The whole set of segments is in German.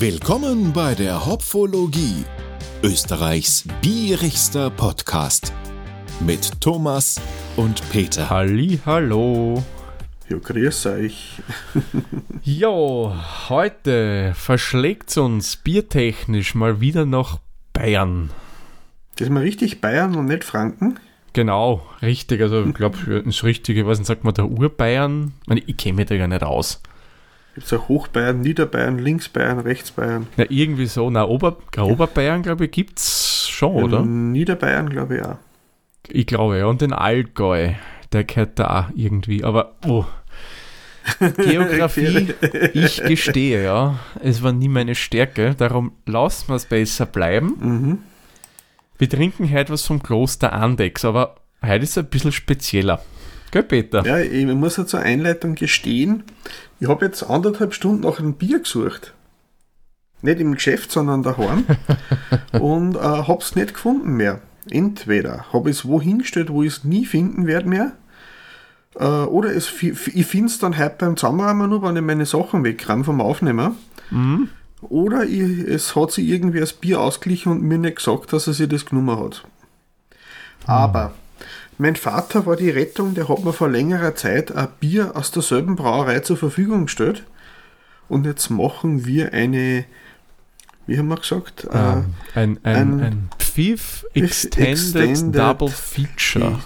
Willkommen bei der Hopfologie, Österreichs bierigster Podcast mit Thomas und Peter. Halli, hallo. Ja, grüß euch. Jo, heute verschlägt uns biertechnisch mal wieder nach Bayern. Das ist mal richtig Bayern und nicht Franken. Genau, richtig. Also ich glaube, das Richtige, was sagt man, der Urbayern? Ich, meine, ich kenne mich da ja nicht aus. Gibt es auch Hochbayern, Niederbayern, Linksbayern, Rechtsbayern. Ja, irgendwie so. Na, Ober, Oberbayern, glaube ich, gibt es schon, oder? Niederbayern, glaube ich, auch. Ich glaube, ja. Und den Allgäu, der gehört da auch irgendwie. Aber, oh. Geografie, ich gestehe, ja. Es war nie meine Stärke. Darum lassen wir es besser bleiben. Mhm. Wir trinken heute was vom Kloster Andex, aber heute ist es ein bisschen spezieller. Gell, Peter? Ja, ich muss ja zur Einleitung gestehen, ich habe jetzt anderthalb Stunden nach einem Bier gesucht. Nicht im Geschäft, sondern daheim. und äh, habe es nicht gefunden mehr. Entweder habe ich es wohin gestellt, wo ich es nie finden werde mehr. Äh, oder es, ich finde es dann heute beim Zusammenräumen nur, wenn ich meine Sachen wegräume vom Aufnehmer. Mhm. Oder ich, es hat sich irgendwie das Bier ausgeglichen und mir nicht gesagt, dass er sich das genommen hat. Aber mein Vater war die Rettung, der hat mir vor längerer Zeit ein Bier aus derselben Brauerei zur Verfügung gestellt. Und jetzt machen wir eine, wie haben wir gesagt? Ähm, ein, ein, ein, ein Pfiff Extended, Extended Double Feature.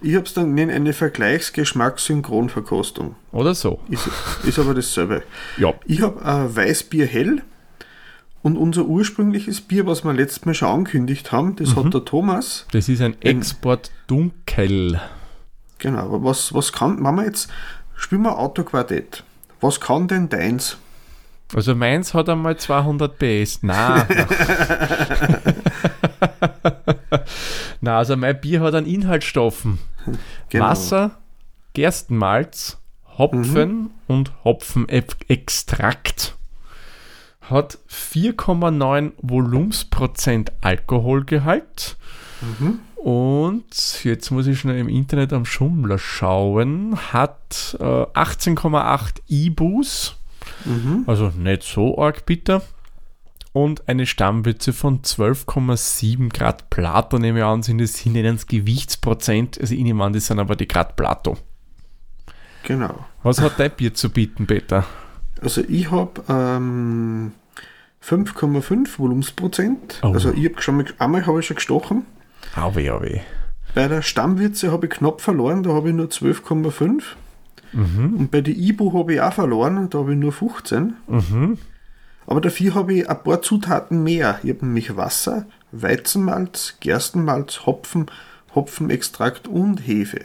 Ich, ich habe es dann genannt, eine Vergleichsgeschmackssynchronverkostung. Oder so. Ist, ist aber dasselbe. Ja. Ich habe ein Weißbier hell und unser ursprüngliches Bier, was wir letztes Mal schon angekündigt haben, das Mhm. hat der Thomas. Das ist ein Export Dunkel. Genau, aber was, was kann, wenn wir jetzt, spielen wir Autoquartett. Was kann denn deins? Also meins hat einmal 200 PS. Nein. Na, also mein Bier hat an Inhaltsstoffen. Genau. Wasser, Gerstenmalz, Hopfen und Hopfenextrakt. Hat 4,9 Volumensprozent Alkoholgehalt. Und jetzt muss ich schnell im Internet am Schummler schauen. Hat äh, 18,8 IBUs. Also nicht so arg bitter. Und eine Stammwürze von 12,7 Grad Plato, nehme ich an, sind nennen es Gewichtsprozent. Also ich nehme an, das sind aber die Grad Plato. Genau. Was hat dein Bier zu bieten, Peter? Also ich habe ähm, 5,5 Volumensprozent. Oh. Also ich habe schon mal, einmal habe ich schon gestochen. Auwe, auwe. Bei der Stammwürze habe ich knapp verloren, da habe ich nur 12,5. Mhm. Und bei der Ibu habe ich auch verloren, da habe ich nur 15. Mhm. Aber dafür habe ich ein paar Zutaten mehr. Ich habe nämlich Wasser, Weizenmalz, Gerstenmalz, Hopfen, Hopfenextrakt und Hefe.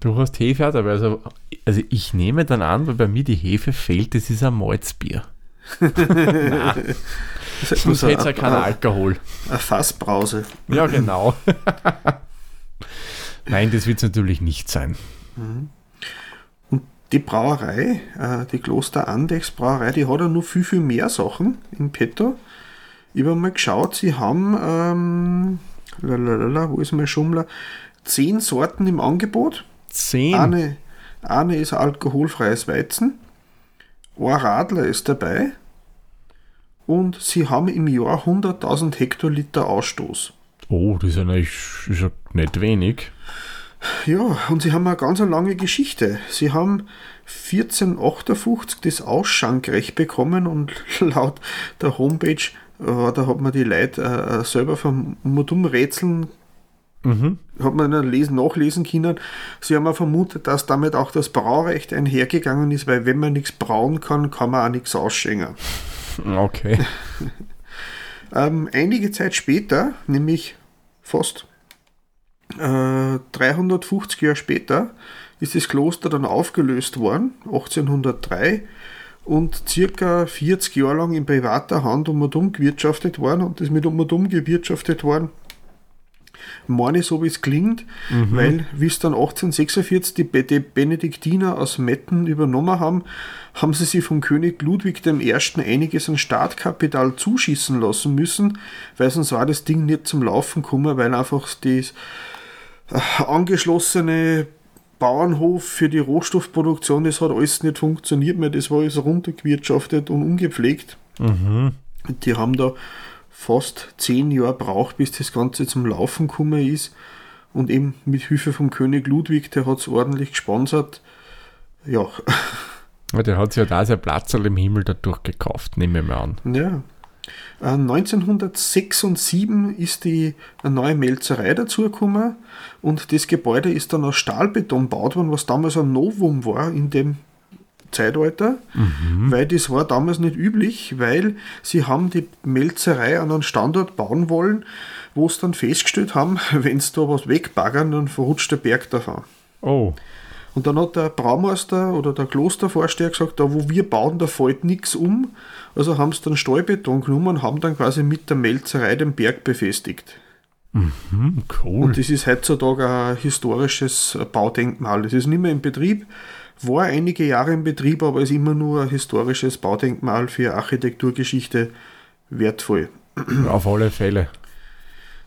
Du hast Hefe auch dabei. Also, also ich nehme dann an, weil bei mir die Hefe fehlt, das ist ein Malzbier. Nein, Das ist sonst so hätte es ja ein- keinen Alkohol. Eine Fassbrause. Ja, genau. Nein, das wird es natürlich nicht sein. Die Brauerei, äh, die Kloster Andex Brauerei, die hat ja nur viel, viel mehr Sachen in petto. Ich habe mal geschaut, sie haben, ähm, lalalala, wo ist mein Schummler, zehn Sorten im Angebot. Zehn. Eine, eine ist alkoholfreies Weizen, ein Radler ist dabei und sie haben im Jahr 100.000 Hektoliter Ausstoß. Oh, das ist ja nicht, ist ja nicht wenig. Ja, und sie haben eine ganz lange Geschichte. Sie haben 1458 das Ausschankrecht bekommen und laut der Homepage, äh, da hat man die Leute äh, selber vom Modum rätseln, Mhm. hat man dann lesen, nachlesen können. Sie haben auch vermutet, dass damit auch das Braurecht einhergegangen ist, weil wenn man nichts brauen kann, kann man auch nichts ausschenken. Okay. Ähm, einige Zeit später, nämlich fast äh, 350 Jahre später, ist das Kloster dann aufgelöst worden, 1803, und circa 40 Jahre lang in privater Hand um und um gewirtschaftet worden und das mit um und um gewirtschaftet worden. Meine so wie es klingt, weil wie es dann 1846 die, die Benediktiner aus Metten übernommen haben, haben sie sich vom König Ludwig I. einiges an Startkapital zuschießen lassen müssen, weil sonst war das Ding nicht zum Laufen gekommen, weil einfach das äh, angeschlossene Bauernhof für die Rohstoffproduktion, das hat alles nicht funktioniert mehr, das war alles runtergewirtschaftet und ungepflegt. Mhm. Die haben da fast zehn Jahre braucht, bis das Ganze zum Laufen gekommen ist. Und eben mit Hilfe vom König Ludwig, der hat es ordentlich gesponsert. Ja, Ja, Der hat sich ja da sein Platz im Himmel dadurch gekauft, nehme ich mal an. Ja. Äh, 1906 und 7 ist die neue Melzerei dazugekommen und das Gebäude ist dann aus Stahlbeton gebaut worden, was damals ein Novum war in dem Zeitalter, weil das war damals nicht üblich, weil sie haben die Melzerei an einen Standort bauen wollen, wo es dann festgestellt haben, wenn sie da was wegbaggern, dann verrutscht der Berg davon. Oh, Und dann hat der Braumeister oder der Klostervorsteher gesagt, da wo wir bauen, da fällt nichts um. Also haben sie dann Stahlbeton genommen und haben dann quasi mit der Melzerei den Berg befestigt. hm, cool. Und das ist heutzutage ein historisches Baudenkmal. Es ist nicht mehr in Betrieb, war einige Jahre in Betrieb, aber ist immer nur ein historisches Baudenkmal für Architekturgeschichte wertvoll. Auf alle Fälle.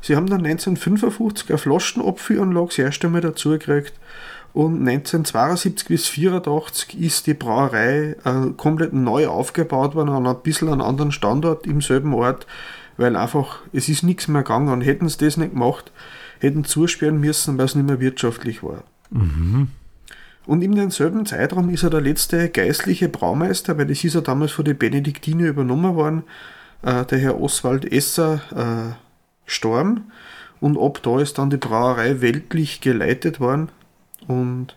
Sie haben dann 1955 eine Flaschenabfüllanlage das erste Mal dazu gekriegt und 1972 bis 1984 ist die Brauerei äh, komplett neu aufgebaut worden an ein bisschen einen anderen Standort im selben Ort, weil einfach es ist nichts mehr gegangen und hätten sie das nicht gemacht, hätten zusperren müssen, weil es nicht mehr wirtschaftlich war. Und in demselben Zeitraum ist er der letzte geistliche Braumeister, weil das ist ja damals von den Benediktiner übernommen worden, äh, der Herr Oswald Esser äh, gestorben. Und ab da ist dann die Brauerei weltlich geleitet worden. Und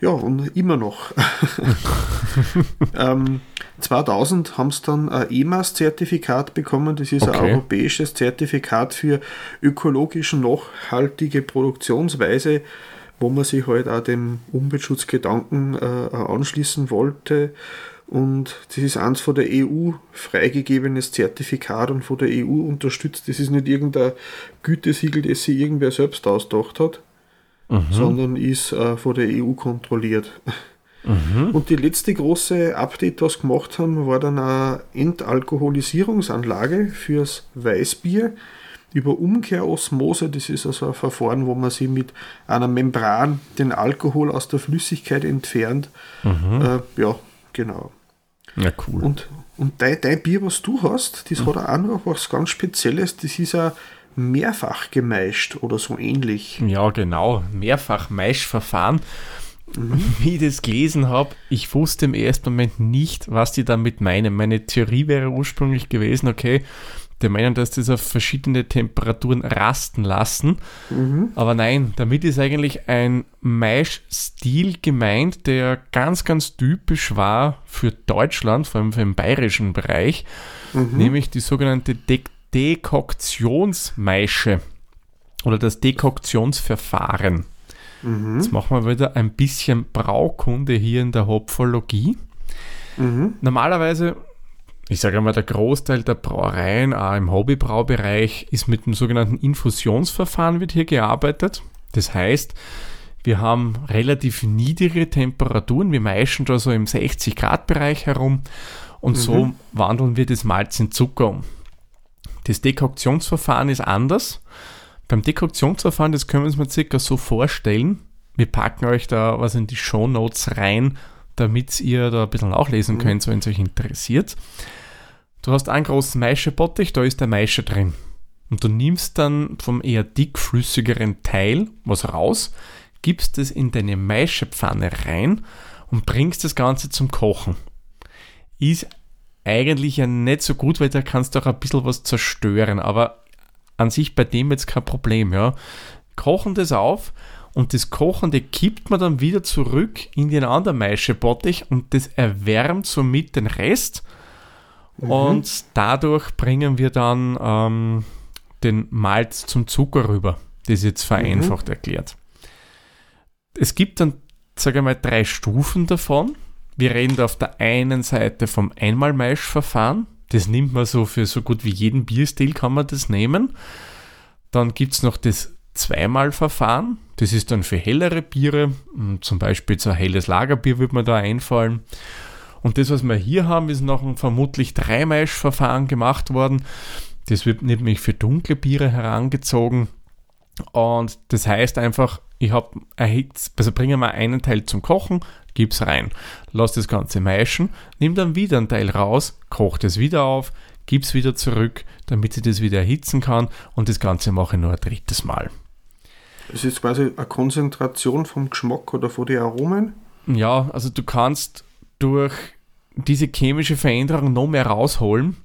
ja, und immer noch. ähm, 2000 haben sie dann ein EMAS-Zertifikat bekommen. Das ist ein Okay. europäisches Zertifikat für ökologisch nachhaltige Produktionsweise, wo man sich halt auch dem Umweltschutzgedanken äh, anschließen wollte. Und das ist eins von der EU freigegebenes Zertifikat und von der EU unterstützt. Das ist nicht irgendein Gütesiegel, das sich irgendwer selbst ausgedacht hat, sondern ist äh, von der EU kontrolliert. Und die letzte große Update, sie gemacht haben, war dann eine Entalkoholisierungsanlage fürs Weißbier über Umkehrosmose. Das ist also ein Verfahren, wo man sich mit einer Membran den Alkohol aus der Flüssigkeit entfernt. Äh, ja, genau. Ja, cool. Und, und dein, dein Bier, was du hast, das hat auch noch was ganz Spezielles. Das ist ja mehrfach gemeischt oder so ähnlich. Ja, genau. Mehrfach Maischverfahren. Wie ich das gelesen habe, ich wusste im ersten Moment nicht, was die damit meinen. Meine Theorie wäre ursprünglich gewesen, okay, die meinen, dass das auf verschiedene Temperaturen rasten lassen. Aber nein, damit ist eigentlich ein Maischstil gemeint, der ganz, ganz typisch war für Deutschland, vor allem für den bayerischen Bereich, nämlich die sogenannte De Dekoktionsmaische oder das Dekoktionsverfahren. Jetzt machen wir wieder ein bisschen Braukunde hier in der Hopfologie. Normalerweise, ich sage mal, der Großteil der Brauereien, auch im Hobbybraubereich, ist mit dem sogenannten Infusionsverfahren wird hier gearbeitet. Das heißt, wir haben relativ niedrige Temperaturen, wir meischen da so im 60 Grad Bereich herum und so wandeln wir das Malz in Zucker um. Das Dekoktionsverfahren ist anders. Beim Dekoktionsverfahren, das können wir uns mal circa so vorstellen. Wir packen euch da was in die Shownotes rein, damit ihr da ein bisschen nachlesen könnt, wenn es euch interessiert. Du hast einen großen Maischebottich, da ist der Maische drin. Und du nimmst dann vom eher dickflüssigeren Teil was raus, gibst es in deine Maischepfanne rein und bringst das Ganze zum Kochen. Ist eigentlich ja nicht so gut, weil da kannst du auch ein bisschen was zerstören, aber an sich bei dem jetzt kein Problem, ja. Kochen das auf und das Kochende kippt man dann wieder zurück in den anderen Maischebottich und das erwärmt somit den Rest und dadurch bringen wir dann ähm, den Malz zum Zucker rüber. Das ist jetzt vereinfacht erklärt. Es gibt dann, sage ich mal, drei Stufen davon. Wir reden da auf der einen Seite vom Einmalmaischverfahren. Das nimmt man so für so gut wie jeden Bierstil kann man das nehmen. Dann gibt es noch das Zweimalverfahren. Das ist dann für hellere Biere. Zum Beispiel so ein helles Lagerbier würde mir da einfallen. Und das, was wir hier haben, ist noch ein vermutlich Dreimaischverfahren gemacht worden. Das wird nämlich für dunkle Biere herangezogen. Und das heißt einfach, ich habe erhitzt, also bringen wir einen Teil zum Kochen, gib's rein. Lass das Ganze meischen, nimm dann wieder einen Teil raus, koch das wieder auf, gib's wieder zurück, damit sie das wieder erhitzen kann und das Ganze mache ich nur ein drittes Mal. Das ist quasi eine Konzentration vom Geschmack oder von den Aromen? Ja, also du kannst durch diese chemische Veränderung noch mehr rausholen.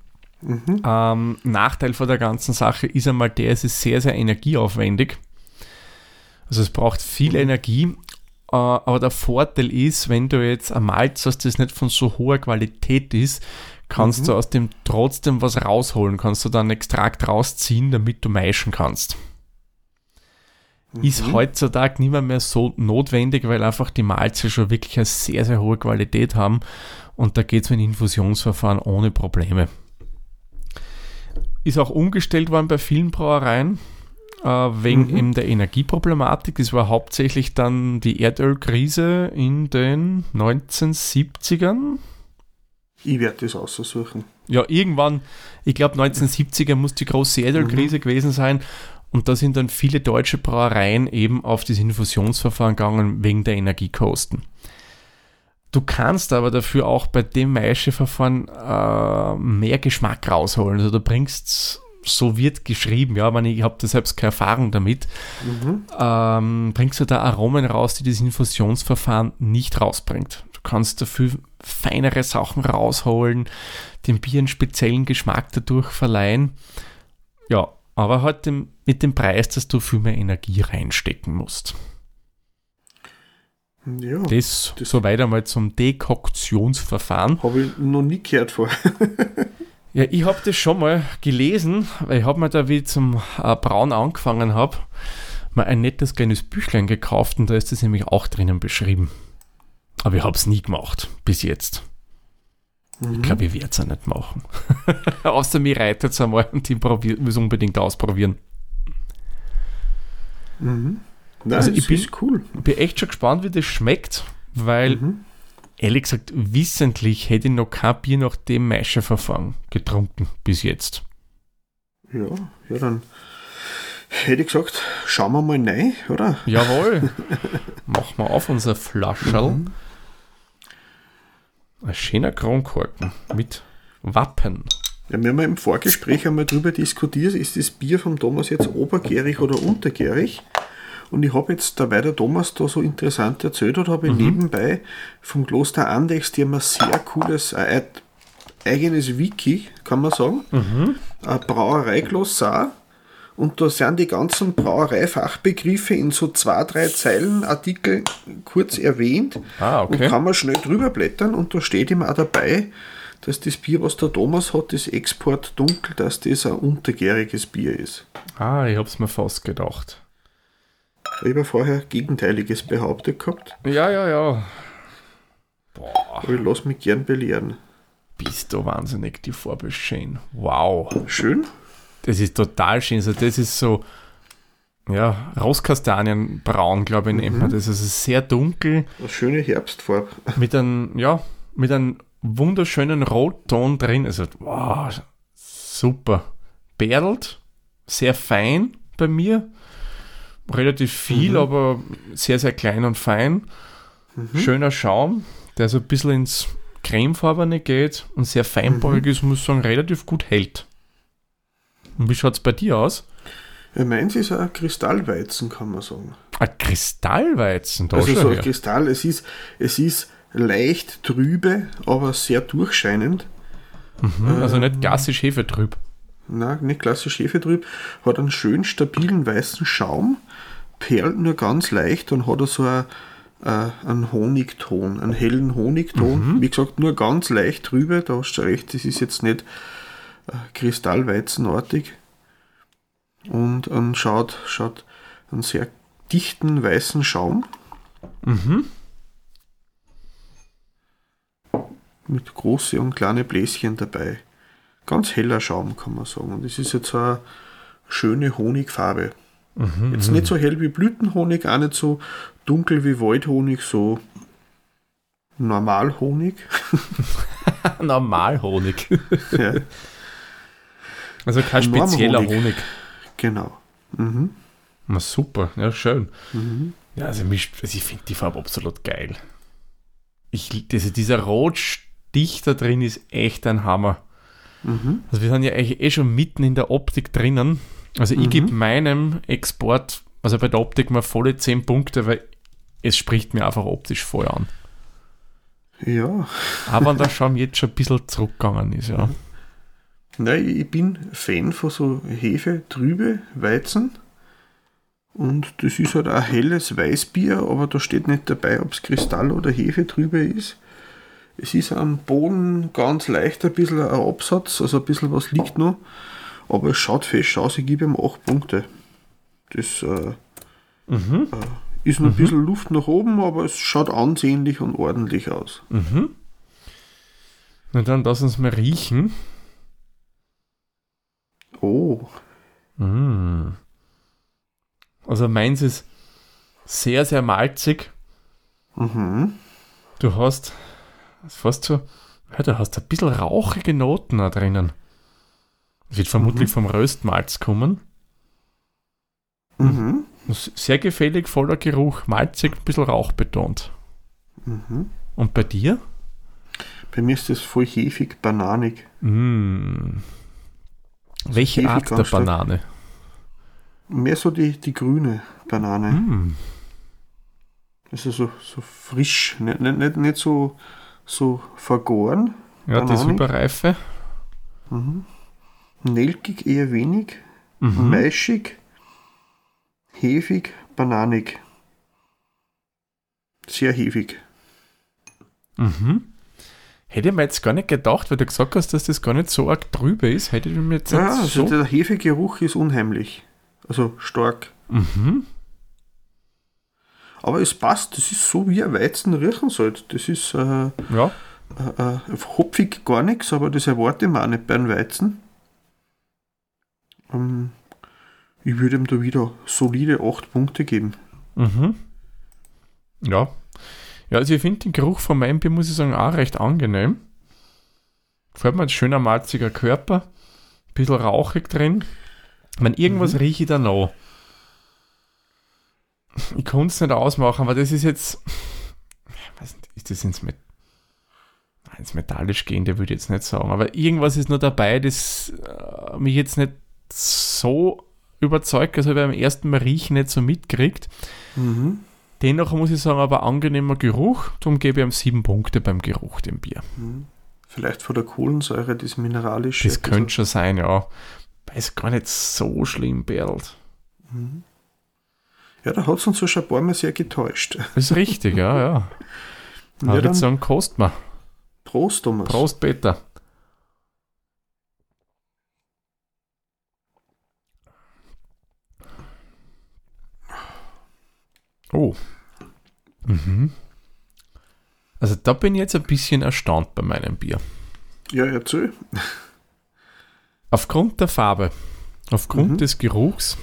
Mhm. Ähm, Nachteil von der ganzen Sache ist einmal der, es ist sehr, sehr energieaufwendig. Also es braucht viel mhm. Energie, äh, aber der Vorteil ist, wenn du jetzt ein Malz hast, das nicht von so hoher Qualität ist, kannst mhm. du aus dem trotzdem was rausholen, kannst du dann Extrakt rausziehen, damit du meischen kannst. Mhm. Ist heutzutage nicht mehr, mehr so notwendig, weil einfach die Malze schon wirklich eine sehr, sehr hohe Qualität haben und da geht es mit Infusionsverfahren ohne Probleme. Ist auch umgestellt worden bei vielen Brauereien äh, wegen mhm. eben der Energieproblematik. Das war hauptsächlich dann die Erdölkrise in den 1970ern. Ich werde das aussuchen. Ja, irgendwann, ich glaube 1970er muss die große Erdölkrise mhm. gewesen sein. Und da sind dann viele deutsche Brauereien eben auf das Infusionsverfahren gegangen wegen der Energiekosten. Du kannst aber dafür auch bei dem Maischeverfahren äh, mehr Geschmack rausholen. Also du bringst, so wird geschrieben, ja, aber ich habe da selbst keine Erfahrung damit, mhm. ähm, bringst du da Aromen raus, die das Infusionsverfahren nicht rausbringt. Du kannst dafür feinere Sachen rausholen, dem Bier einen speziellen Geschmack dadurch verleihen. Ja, aber halt dem, mit dem Preis, dass du viel mehr Energie reinstecken musst. Ja, das, das soweit einmal zum Dekoktionsverfahren. Habe ich noch nie gehört vorher. ja, ich habe das schon mal gelesen, weil ich habe mir da, wie ich zum äh, Brauen angefangen habe, mal ein nettes kleines Büchlein gekauft und da ist das nämlich auch drinnen beschrieben. Aber ich habe es nie gemacht, bis jetzt. Mhm. Ich glaube, ich werde es auch nicht machen. Außer mir reitet es einmal und ich will es unbedingt ausprobieren. Mhm. Nein, also ich bin, cool. bin echt schon gespannt, wie das schmeckt, weil mhm. ehrlich gesagt, wissentlich hätte ich noch kein Bier nach dem Maischeverfahren getrunken bis jetzt. Ja, ja, dann hätte ich gesagt, schauen wir mal rein, oder? Jawohl. Machen wir auf unser Flascherl. Mhm. Ein schöner Kronkorken mit Wappen. Ja, wir haben ja im Vorgespräch einmal darüber diskutiert, ist das Bier vom Thomas jetzt obergärig oder untergärig? Und ich habe jetzt, da weil der Thomas da so interessant erzählt hat, habe ich mhm. nebenbei vom Kloster Andex, die haben ein sehr cooles, ein eigenes Wiki, kann man sagen. Mhm. Ein Brauereiglossar. Und da sind die ganzen Brauereifachbegriffe in so zwei, drei Zeilen Artikel kurz erwähnt. Ah, okay. Und kann man schnell drüber blättern und da steht ihm auch dabei, dass das Bier, was der Thomas hat, das Export dunkel, dass das ein untergäriges Bier ist. Ah, ich hab's mir fast gedacht. Ich habe vorher Gegenteiliges behauptet gehabt. Ja, ja, ja. Boah. Aber ich lasse mich gern belehren. Bist du wahnsinnig, die Farbe ist schön. Wow. Schön? Das ist total schön. Also das ist so, ja, Rostkastanienbraun, glaube ich, nennt man mhm. das. Also sehr dunkel. Eine schöne Herbstfarbe. Mit einem, ja, mit einem wunderschönen Rotton drin. Also, wow, super. Bärelt, sehr fein bei mir relativ viel, mhm. aber sehr, sehr klein und fein. Mhm. Schöner Schaum, der so ein bisschen ins cremefarbene geht und sehr feinporig mhm. ist, muss ich sagen, relativ gut hält. Und wie schaut es bei dir aus? Ja, meins ist ein Kristallweizen, kann man sagen. Ein Kristallweizen? Da also so ein Kristall, es ist, es ist leicht trübe, aber sehr durchscheinend. Mhm, also ähm, nicht klassisch Hefetrüb. Nein, nicht klassisch Hefetrüb. Hat einen schön stabilen weißen Schaum perlt nur ganz leicht und hat so ein, äh, einen Honigton, einen hellen Honigton. Mhm. Wie gesagt, nur ganz leicht drüber. Da hast du recht, das ist jetzt nicht äh, kristallweizenartig. Und ähm, schaut, schaut einen sehr dichten weißen Schaum. Mhm. Mit große und kleine Bläschen dabei. Ganz heller Schaum, kann man sagen. Und es ist jetzt eine schöne Honigfarbe. Mhm, Jetzt nicht so hell wie Blütenhonig, auch nicht so dunkel wie Waldhonig, so Normalhonig. Normalhonig. ja. Also kein spezieller Honig. Honig. Genau. Mhm. Na super, ja schön. Mhm. Ja, also, mich, also ich finde die Farbe absolut geil. ich, das, dieser Rotstich da drin ist echt ein Hammer. Mhm. Also wir sind ja eigentlich eh schon mitten in der Optik drinnen. Also ich Mhm. gebe meinem Export, also bei der Optik mal volle 10 Punkte, weil es spricht mir einfach optisch voll an. Ja, Aber wenn der Schaum jetzt schon ein bisschen zurückgegangen ist, ja. Nein, ich bin Fan von so Hefe, trübe Weizen. Und das ist halt ein helles Weißbier, aber da steht nicht dabei, ob es Kristall oder Hefe trübe ist. Es ist am Boden ganz leicht ein bisschen ein Absatz, also ein bisschen was liegt noch. Aber es schaut fest aus, ich gebe ihm 8 Punkte. Das äh, Mhm. äh, ist noch ein bisschen Luft nach oben, aber es schaut ansehnlich und ordentlich aus. Mhm. Na dann lass uns mal riechen. Oh, Mm. Also meins ist sehr, sehr malzig. mhm. Du hast fast so, ja, du hast ein bisschen rauchige Noten da drinnen. Das wird vermutlich vom Röstmalz kommen. Mhm. Sehr gefällig, voller Geruch, malzig, ein bisschen rauchbetont. Mhm. Und bei dir? Bei mir ist das voll hefig, bananig. Mm. Welche Art der. Banane? Mehr so die, die grüne Banane. Mm. Also so, so frisch, nicht, nicht, nicht, nicht so, so vergoren. Ja, die ist Bananig. überreife. Nelkig eher wenig. Mhm. Maischig. Hefig, bananig. Sehr hefig. Mhm. Hätte ich mir jetzt gar nicht gedacht, weil du gesagt hast, dass das gar nicht so arg drüber ist. Hätte ich mir jetzt Ja, also so. der Hefegeruch ist unheimlich. Also stark. Mhm. Aber es passt, das ist so wie ein Weizen riechen sollte. Das ist äh, Ja. äh, äh, hopfig gar nichts, aber das erwarte ich mir auch nicht bei einem Weizen. Ähm, ich würde ihm da wieder solide 8 Punkte geben. Mhm. Ja. Ja, also ich finde den Geruch von meinem Bier, muss ich sagen, auch recht angenehm. Gefällt mir ein schöner malziger Körper. Ein bisschen rauchig drin. Ich meine, irgendwas rieche ich da noch. Ich konnte es nicht ausmachen, aber das ist jetzt. Ich weiß nicht, ist das ins, Met Nein, ins Metallisch gehende, würde ich jetzt nicht sagen. Aber irgendwas ist noch dabei, das äh, mich jetzt nicht so überzeugt, also beim ersten Mal riechen nicht so mitkriegt. Mhm. Dennoch muss ich sagen, aber angenehmer Geruch. Darum gebe ich ihm sieben Punkte beim Geruch, dem Bier. Vielleicht von der Kohlensäure, das mineralische. Das könnte schon sein, ja. Weil es gar nicht so schlimm berlt. Ja, da hat es uns so schon ein paar Mal sehr getäuscht. Das ist richtig, ja, ja. Aber Ja, ich würde sagen, kost mal. Prost, Thomas. Prost, Peter. Oh. Mhm. Also da bin ich jetzt ein bisschen erstaunt bei meinem Bier. Ja, erzähl. Aufgrund der Farbe, aufgrund Mhm. des Geruchs,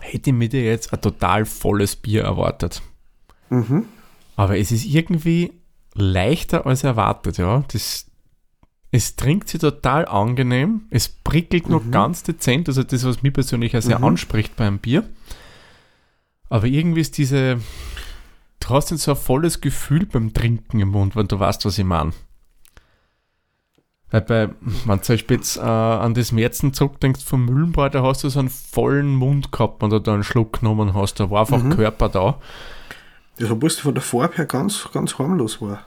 hätte ich mir jetzt ein total volles Bier erwartet. Mhm. Aber es ist irgendwie leichter als erwartet, ja. Das, es trinkt sich total angenehm, es prickelt noch ganz dezent, also das, was mich persönlich auch sehr Mhm. anspricht beim Bier. Aber irgendwie ist diese, du hast jetzt so ein volles Gefühl beim Trinken im Mund, wenn du weißt, was ich meine. Weil bei, wenn du zum Beispiel jetzt äh, an das Märzen zurückdenkst vom Mühlenbräu, da hast du so einen vollen Mund gehabt, wenn du da einen Schluck genommen hast, da war einfach Körper da. Das, obwohl es von der Farbe her ganz, ganz harmlos war.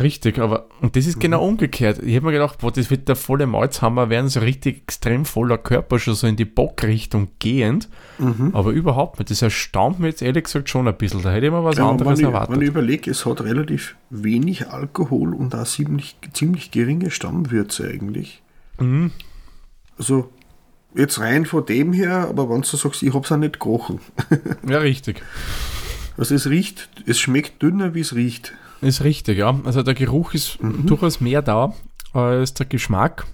Richtig, aber und das ist genau umgekehrt. Ich habe mir gedacht, boah, das wird der volle Malzhammer werden, so richtig extrem voller Körper, schon so in die Bockrichtung gehend, Mhm. aber überhaupt nicht. Das erstaunt mich jetzt ehrlich gesagt schon ein bisschen. Da hätte ich mir was Ja, anderes ich, erwartet. wenn ich überlege, es hat relativ wenig Alkohol und auch ziemlich, ziemlich geringe Stammwürze eigentlich. Mhm. Also jetzt rein von dem her, aber wenn du sagst, ich hab's auch nicht gerochen. Ja, richtig. Also es riecht, es schmeckt dünner, wie es riecht. Ist richtig, ja. Also der Geruch ist durchaus mehr da als der Geschmack.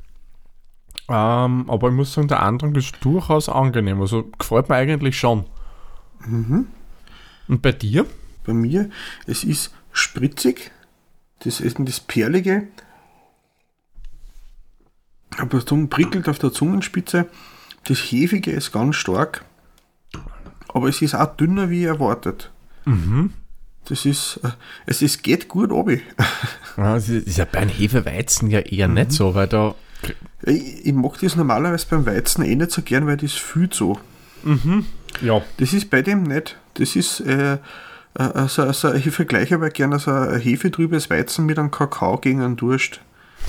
Ähm, aber ich muss sagen, der Andrang ist durchaus angenehm. Also gefällt mir eigentlich schon. Und bei dir? Bei mir, es ist spritzig, das ist das Perlige, aber das Zungen prickelt auf der Zungenspitze. Das Hefige ist ganz stark, aber es ist auch dünner wie erwartet. Das ist, äh, es ist, geht gut obi. Ja, das ist ja beim Hefeweizen ja eher nicht so, weil da. Ich, ich mag das normalerweise beim Weizen eh nicht so gern, weil das fühlt so. Ja. Das ist bei dem nicht. Das ist, äh, also, also ich vergleiche aber gerne so ein hefetrübes Weizen mit einem Kakao gegen einen Durst.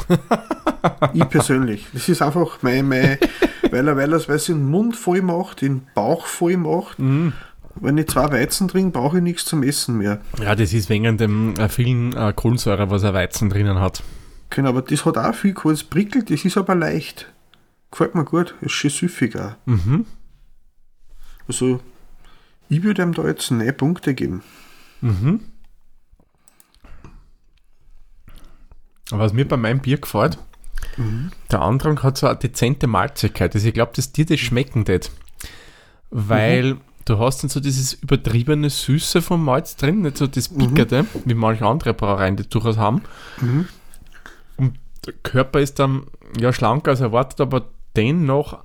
ich persönlich. Das ist einfach mein, mein weil er, weil er es weil es den Mund voll macht, den Bauch voll macht. Wenn ich zwei Weizen trinke, brauche ich nichts zum Essen mehr. Ja, das ist wegen dem äh, vielen äh, Kohlensäure, was ein Weizen drinnen hat. Genau, aber das hat auch viel Kohl. Es prickelt, das ist aber leicht. Gefällt mir gut. Ist schön süffig auch. Mhm. Also, ich würde ihm da jetzt 9 Punkte geben. Mhm. Aber was mir bei meinem Bier gefällt, der Andrang hat so eine dezente Malzigkeit. Also ich glaube, dass dir das schmecken wird. Weil du hast dann so dieses übertriebene Süße vom Malz drin, nicht so das Pickerte, wie manche andere Brauereien das durchaus haben. Und der Körper ist dann ja schlanker als erwartet, aber dennoch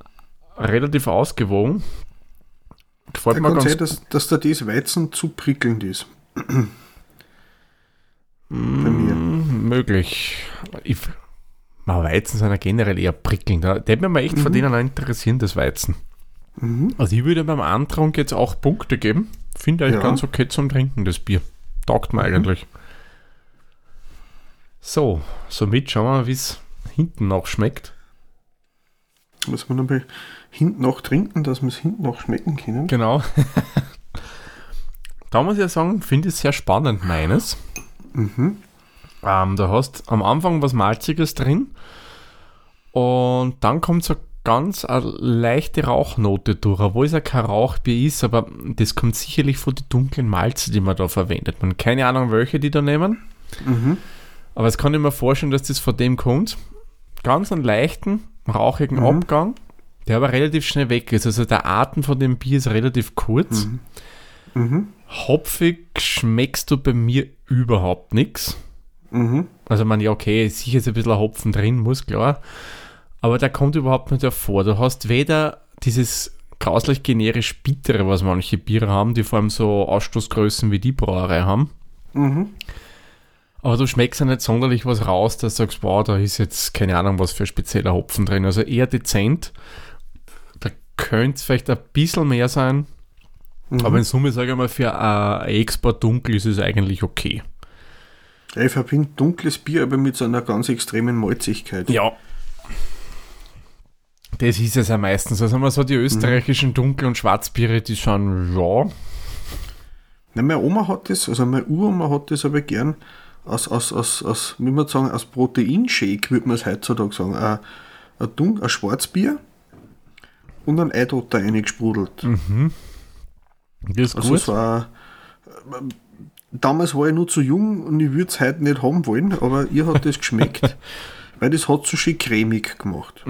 relativ ausgewogen. Gefällt Da mir ganz sein, dass, dass da das Weizen zu prickelnd ist. Bei mir. Möglich. Ich, mal Weizen sind ja generell eher prickelnd. Da hätte mich mal echt von denen auch interessieren, das Weizen. Also ich würde beim Antrunk jetzt auch Punkte geben. Finde ich Ja. ganz okay zum Trinken, das Bier. Taugt mir eigentlich. So, somit schauen wir mal, wie es hinten noch schmeckt. Muss man aber hinten noch trinken, dass wir es hinten noch schmecken können. Genau. da muss ich ja sagen, finde ich sehr spannend, meines. Ähm, da hast am Anfang was Malziges drin und dann kommt so ganz eine leichte Rauchnote durch, obwohl es ja kein Rauchbier ist, aber das kommt sicherlich von den dunklen Malze, die man da verwendet. Man keine Ahnung, welche die da nehmen, aber es kann ich mir vorstellen, dass das von dem kommt. Ganz einen leichten, rauchigen Abgang, der aber relativ schnell weg ist. Also der Atem von dem Bier ist relativ kurz. Hopfig schmeckst du bei mir überhaupt nichts. Mhm. Also man, ja, okay, sicher ist ein bisschen Hopfen drin, muss klar. Aber der kommt überhaupt nicht hervor. Du hast weder dieses grauslich generisch bittere, was manche Biere haben, die vor allem so Ausstoßgrößen wie die Brauerei haben. Aber du schmeckst ja nicht sonderlich was raus, dass du sagst, wow, da ist jetzt keine Ahnung, was für spezieller Hopfen drin. Also eher dezent. Da könnte es vielleicht ein bisschen mehr sein. Aber in Summe, sage ich mal, für ein Export dunkel ist es eigentlich okay. Ich verbinde dunkles Bier aber mit so einer ganz extremen Malzigkeit. Ja. Das ist es ja meistens. Also haben wir so die österreichischen Dunkel- und Schwarzbiere, die schon, ja. Nein, meine Oma hat das, also meine Uroma hat das aber gern aus, aus, aus, aus wie man sagen, aus Proteinshake, würde man es heutzutage sagen. Ein, ein, Dun ein Schwarzbier und ein Eidotter eingesprudelt. Das ist Also gut. war, damals war ich nur zu jung und ich würde es heute nicht haben wollen, aber ihr hat das geschmeckt, weil das hat so schön cremig gemacht.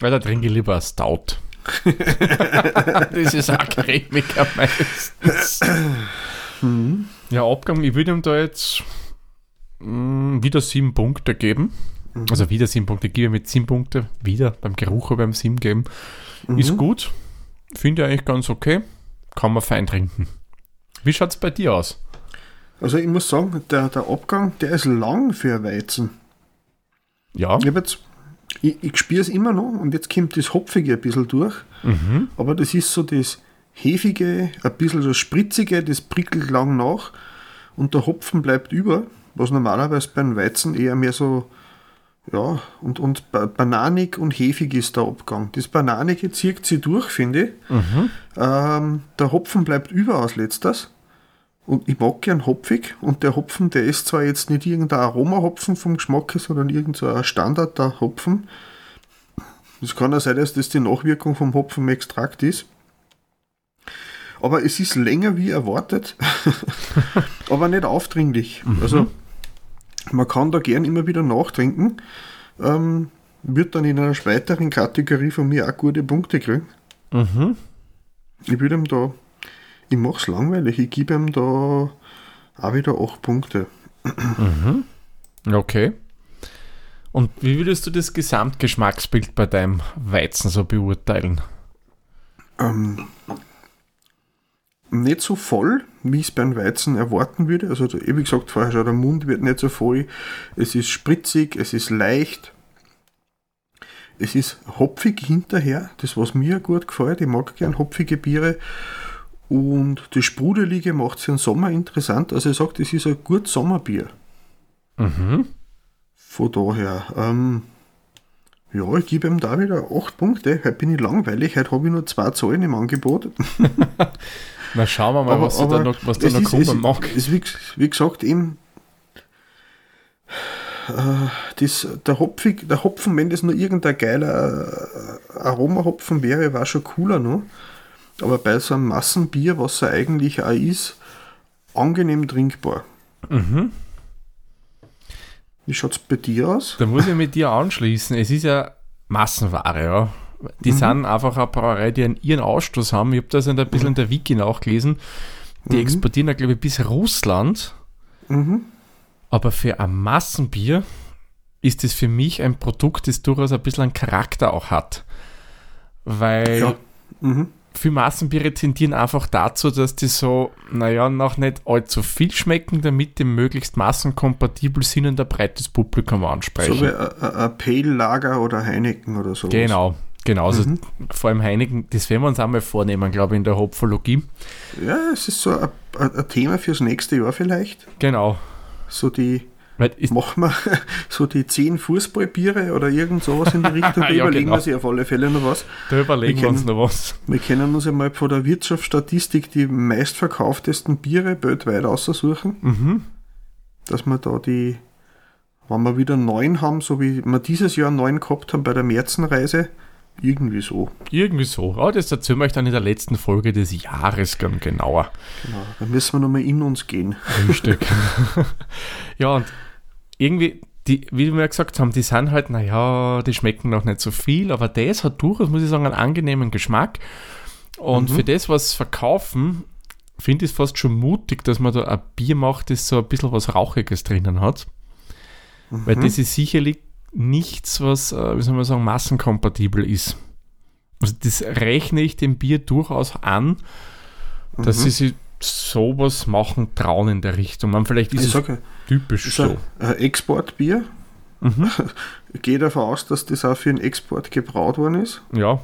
Weil da trinke ich lieber Stout. das ist auch cremiger meistens. ja, Abgang, ich würde ihm da jetzt mh, wieder sieben Punkte geben. Also wieder sieben Punkte, gebe mit sieben Punkte wieder beim Geruch beim sieben geben. Ist gut. Finde ich eigentlich ganz okay. Kann man fein trinken. Wie schaut es bei dir aus? Also ich muss sagen, der, der Abgang, der ist lang für Weizen. Ja, Ich, hab jetzt, ich, ich spüre es immer noch und jetzt kommt das Hopfige ein bisschen durch. Aber das ist so das Hefige, ein bisschen das Spritzige, das prickelt lang nach und der Hopfen bleibt über, was normalerweise beim Weizen eher mehr so, ja, und, und ba- bananig und hefig ist der Abgang. Das Bananige zieht sie durch, finde ich. Ähm, der Hopfen bleibt über als letztes. Und ich mag gern hopfig und der Hopfen, der ist zwar jetzt nicht irgendein Aromahopfen vom Geschmack, sondern irgendein so ein Standard der Hopfen. Es kann ja sein, dass das die Nachwirkung vom Hopfenextrakt ist. Aber es ist länger wie erwartet, aber nicht aufdringlich. Also man kann da gern immer wieder nachtrinken. Ähm, wird dann in einer weiteren Kategorie von mir auch gute Punkte kriegen. Ich würde ihm da, ich mache es langweilig, ich gebe ihm da auch wieder 8 Punkte. okay. Und wie würdest du das Gesamtgeschmacksbild bei deinem Weizen so beurteilen? Ähm, nicht so voll wie ich es beim Weizen erwarten würde. Also, wie gesagt, vorher schon, der Mund wird nicht so voll. Es ist spritzig, es ist leicht. Es ist hopfig hinterher, das was mir gut gefällt. Ich mag gern hopfige Biere. Und das Sprudelige macht es im Sommer interessant. Also, ich sage, das ist ein gut Sommerbier. Mhm. Von daher, ähm, ja, ich gebe ihm da wieder 8 Punkte. Heute bin ich langweilig, heute habe ich nur zwei Zahlen im Angebot. Na, schauen wir mal, Aber- was, da aber noch, was da es noch ist- kommen es, mag. Es, wie, wie gesagt, eben äh, das, der, Hopfig, der Hopfen, wenn das nur irgendein geiler äh, Aromahopfen wäre, war schon cooler noch. Aber bei so einem Massenbier, was er eigentlich auch ist, angenehm trinkbar. Mhm. Wie schaut es bei dir aus? Da muss ich mit dir anschließen. Es ist ja Massenware, ja. Die Mhm. sind einfach eine Brauerei, die einen ihren Ausstoß haben. Ich habe das ein bisschen in der Wiki nachgelesen. Die exportieren ja, glaube ich, bis Russland. Mhm. Aber für ein Massenbier ist es für mich ein Produkt, das durchaus ein bisschen einen Charakter auch hat. Weil Ja. Viele Massenbiere tendieren einfach dazu, dass die so, naja, noch nicht allzu viel schmecken, damit die möglichst massenkompatibel sind und ein breites Publikum ansprechen. So wie ein- Pale Lager oder Heineken oder so. Genau, genau. Also Mhm. vor allem Heineken, das werden wir uns einmal vornehmen, glaube ich, in der Hopfologie. Ja, es ist so ein, ein Thema fürs nächste Jahr vielleicht. Genau. So die, machen wir so die 10 Fußballbiere oder irgend sowas in die Richtung. Da Ja, überlegen genau. wir sich auf alle Fälle noch was. da überlegen wir wir uns noch was. Wir können uns einmal von der Wirtschaftsstatistik die meistverkauftesten Biere weltweit aussuchen, Mhm. dass wir da die, wenn wir wieder neun haben, so wie wir dieses Jahr neun gehabt haben bei der Märzenreise, irgendwie so. Irgendwie so. Aber das erzählen wir euch dann in der letzten Folge des Jahres ganz genauer. Genau. Da müssen wir nochmal in uns gehen. Frühstück. ja, und irgendwie, die, wie wir gesagt haben, die sind halt, naja, die schmecken noch nicht so viel, aber das hat durchaus, muss ich sagen, einen angenehmen Geschmack. Und für das, was sie verkaufen, finde ich es fast schon mutig, dass man da ein Bier macht, das so ein bisschen was Rauchiges drinnen hat. Weil das ist sicherlich nichts, was, äh, wie soll man sagen, massenkompatibel ist. Also das rechne ich dem Bier durchaus an, dass sie sich sowas machen trauen in der Richtung. Man, vielleicht ist Ich es sage, typisch ist so. ein Exportbier. Mhm. Gehe davon aus, dass das auch für den Export gebraut worden ist Ja,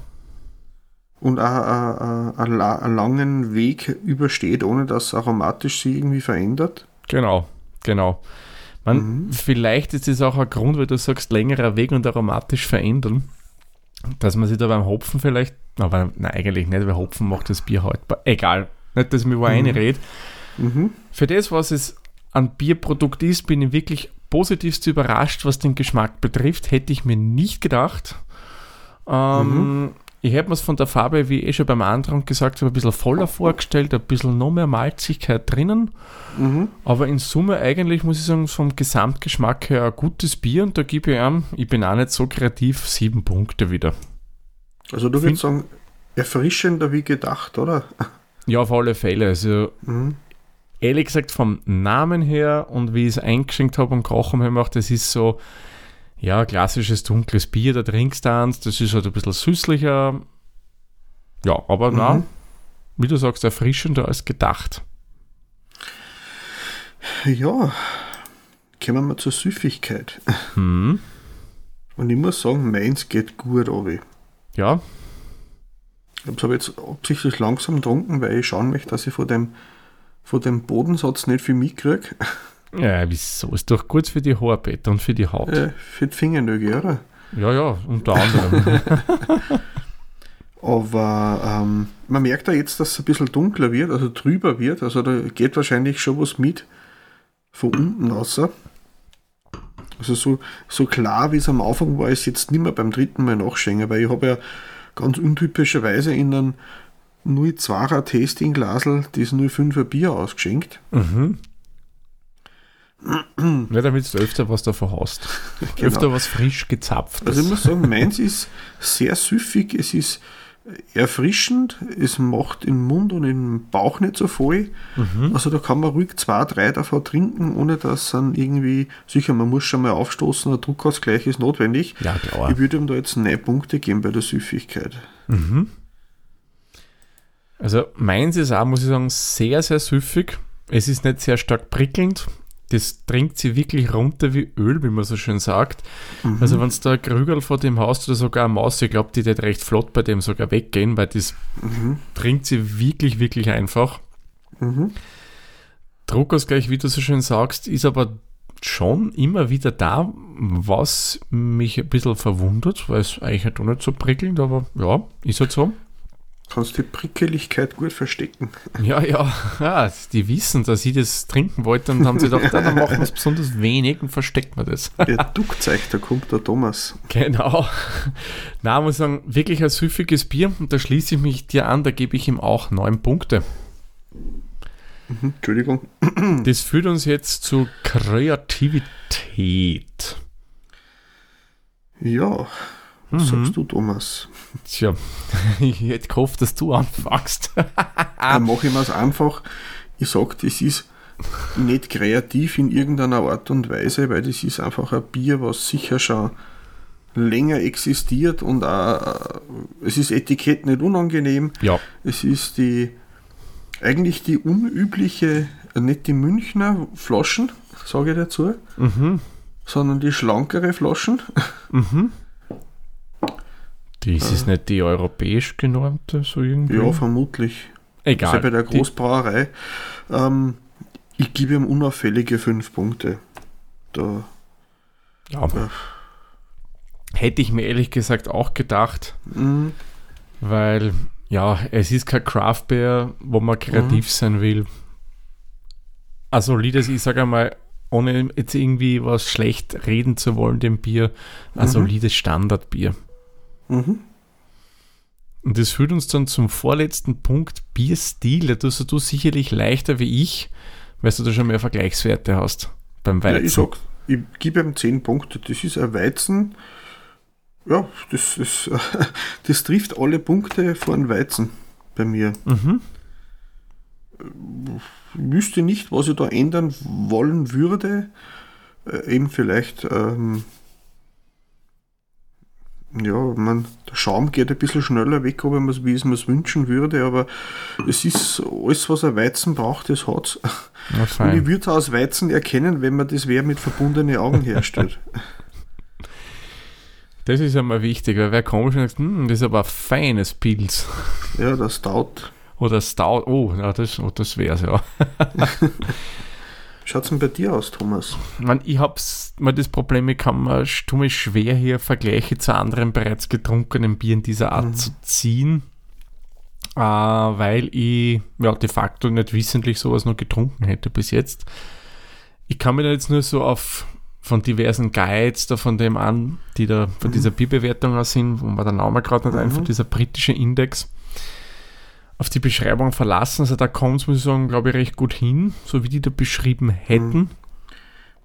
und auch ein- ein- ein la- einen langen Weg übersteht, ohne dass aromatisch sich irgendwie verändert. genau, genau. Man, Vielleicht ist es auch ein Grund, weil du sagst, längerer Weg und aromatisch verändern, dass man sich da beim Hopfen vielleicht, aber nein, eigentlich nicht, weil Hopfen macht das Bier haltbar. Egal, nicht, dass ich mir wo reinrede. Mhm. Für das, was es ein Bierprodukt ist, bin ich wirklich positivst überrascht, was den Geschmack betrifft. Hätte ich mir nicht gedacht. Ähm, Ich hätte mir es von der Farbe, wie ich eh schon beim anderen gesagt habe, ein bisschen voller vorgestellt, ein bisschen noch mehr Malzigkeit drinnen. Mhm. Aber in Summe eigentlich, muss ich sagen, vom Gesamtgeschmack her ein gutes Bier und da gebe ich ihm, ich bin auch nicht so kreativ, sieben Punkte wieder. Also du würdest sagen, erfrischender wie gedacht, oder? Ja, auf alle Fälle. Also Mhm. ehrlich gesagt, vom Namen her und wie ich es eingeschenkt habe und gerochen habe, gemacht, das ist so, ja, klassisches dunkles Bier, da trinkst du eins, das ist halt ein bisschen süßlicher. Ja, aber na, Mhm. wie du sagst, erfrischender als gedacht. Ja, kommen wir zur Süffigkeit. Hm. Und ich muss sagen, meins geht gut, Obi. Ja, Ich habe jetzt absichtlich langsam getrunken, weil ich schauen möchte, dass ich von dem, von dem Bodensatz nicht viel mitkriege. ja, wieso? Ist doch gut für die Haare, Peter, und für die Haut. Äh, für die Fingernägel, oder? Ja, ja, unter anderem. Aber ähm, man merkt ja jetzt, dass es ein bisschen dunkler wird, also trüber wird. Also da geht wahrscheinlich schon was mit von unten raus. Also so, so klar, wie es am Anfang war, ist jetzt nicht mehr beim dritten Mal nachschenken, weil ich habe ja ganz untypischerweise in einem 02er Tasting-Glasel das 05er Bier ausgeschenkt. mhm. ja, damit du öfter was davon hast. Öfter was frisch gezapft. Also ich muss sagen, meins ist sehr süffig, es ist erfrischend, es macht im Mund und im Bauch nicht so voll. Also da kann man ruhig zwei, drei davon trinken, ohne dass dann irgendwie, sicher, man muss schon mal aufstoßen, ein Druckausgleich ist notwendig. ja, klar. Ich würde ihm da jetzt neun Punkte geben bei der Süffigkeit. Also meins ist auch, muss ich sagen, sehr, sehr süffig. Es ist nicht sehr stark prickelnd. Das trinkt sie wirklich runter wie Öl, wie man so schön sagt. Mhm. Also wenn es da ein Krügel vor dem Haus oder sogar eine Maus, ich glaube, die wird recht flott bei dem sogar weggehen, weil das mhm. trinkt sie wirklich, wirklich einfach. Mhm. Druckausgleich, wie du so schön sagst, ist aber schon immer wieder da, was mich ein bisschen verwundert, weil es eigentlich halt auch nicht so prickelnd, aber ja, ist halt so. Kannst die Prickeligkeit gut verstecken. Ja, ja, ja, die wissen, dass ich das trinken wollte und haben sie gedacht, dann machen wir es besonders wenig und versteckt man das. Der Duckzeug, da kommt der Thomas. Genau. Na, muss sagen, wirklich ein süffiges Bier und da schließe ich mich dir an, da gebe ich ihm auch neun Punkte. Mhm, Entschuldigung. Das führt uns jetzt zu Kreativität. Ja, was mhm. sagst du, Thomas? Tja, ich hätte gehofft, dass du anfängst. Dann mache ich mir es einfach. Ich sage, das ist nicht kreativ in irgendeiner Art und Weise, weil das ist einfach ein Bier, was sicher schon länger existiert und auch, es ist Etikett nicht unangenehm. Ja. Es ist die eigentlich die unübliche, nicht die Münchner Flaschen, sage ich dazu, mhm. sondern die schlankere Flaschen. Mhm. Das äh, ist nicht die europäisch genormte, so irgendwie? Ja, vermutlich. Egal. Also bei der Großbrauerei. Ähm, ich gebe ihm unauffällige fünf Punkte. Da. Ja. Äh, Hätte ich mir ehrlich gesagt auch gedacht. Mhm. Weil, ja, es ist kein Craft Beer, wo man kreativ mhm. sein will. Ein solides, ich sage einmal, ohne jetzt irgendwie was schlecht reden zu wollen, dem Bier, ein mhm. solides Standardbier. Mhm. Und das führt uns dann zum vorletzten Punkt, Bierstil. Da tust du sicherlich leichter wie ich, weil du da schon mehr Vergleichswerte hast beim Weizen. Ja, ich sag, ich gebe ihm 10 Punkte. Das ist ein Weizen, ja, das, das, das trifft alle Punkte vor einem Weizen bei mir. Mhm. Ich wüsste nicht, was ich da ändern wollen würde. Äh, eben vielleicht ähm, ja, man, der Schaum geht ein bisschen schneller weg, aber man, wie es mir es wünschen würde, aber es ist alles, was ein Weizen braucht, das hat es. Und ich würde aus Weizen erkennen, wenn man das wer mit verbundenen Augen herstellt. Das ist einmal wichtig, weil wer komisch sagt, hm, das ist aber ein feines Pilz. Ja, das dauert. Oder Stout, oh, ja, das, oh, das wäre es ja. Schaut es denn bei dir aus, Thomas? Man, ich habe mal das Problem, ich kann mir, mir schwer, hier Vergleiche zu anderen bereits getrunkenen Bieren dieser Art mhm. zu ziehen, äh, weil ich ja, de facto nicht wissentlich sowas noch getrunken hätte bis jetzt. Ich kann mir da jetzt nur so auf von diversen Guides da von dem an, die da von mhm. dieser Bierbewertung aus sind, wo man der Name gerade nicht mhm. einfach, dieser britische Index auf die Beschreibung verlassen. Also da kommt es, muss ich sagen, glaube ich, recht gut hin, so wie die da beschrieben hätten. Hm.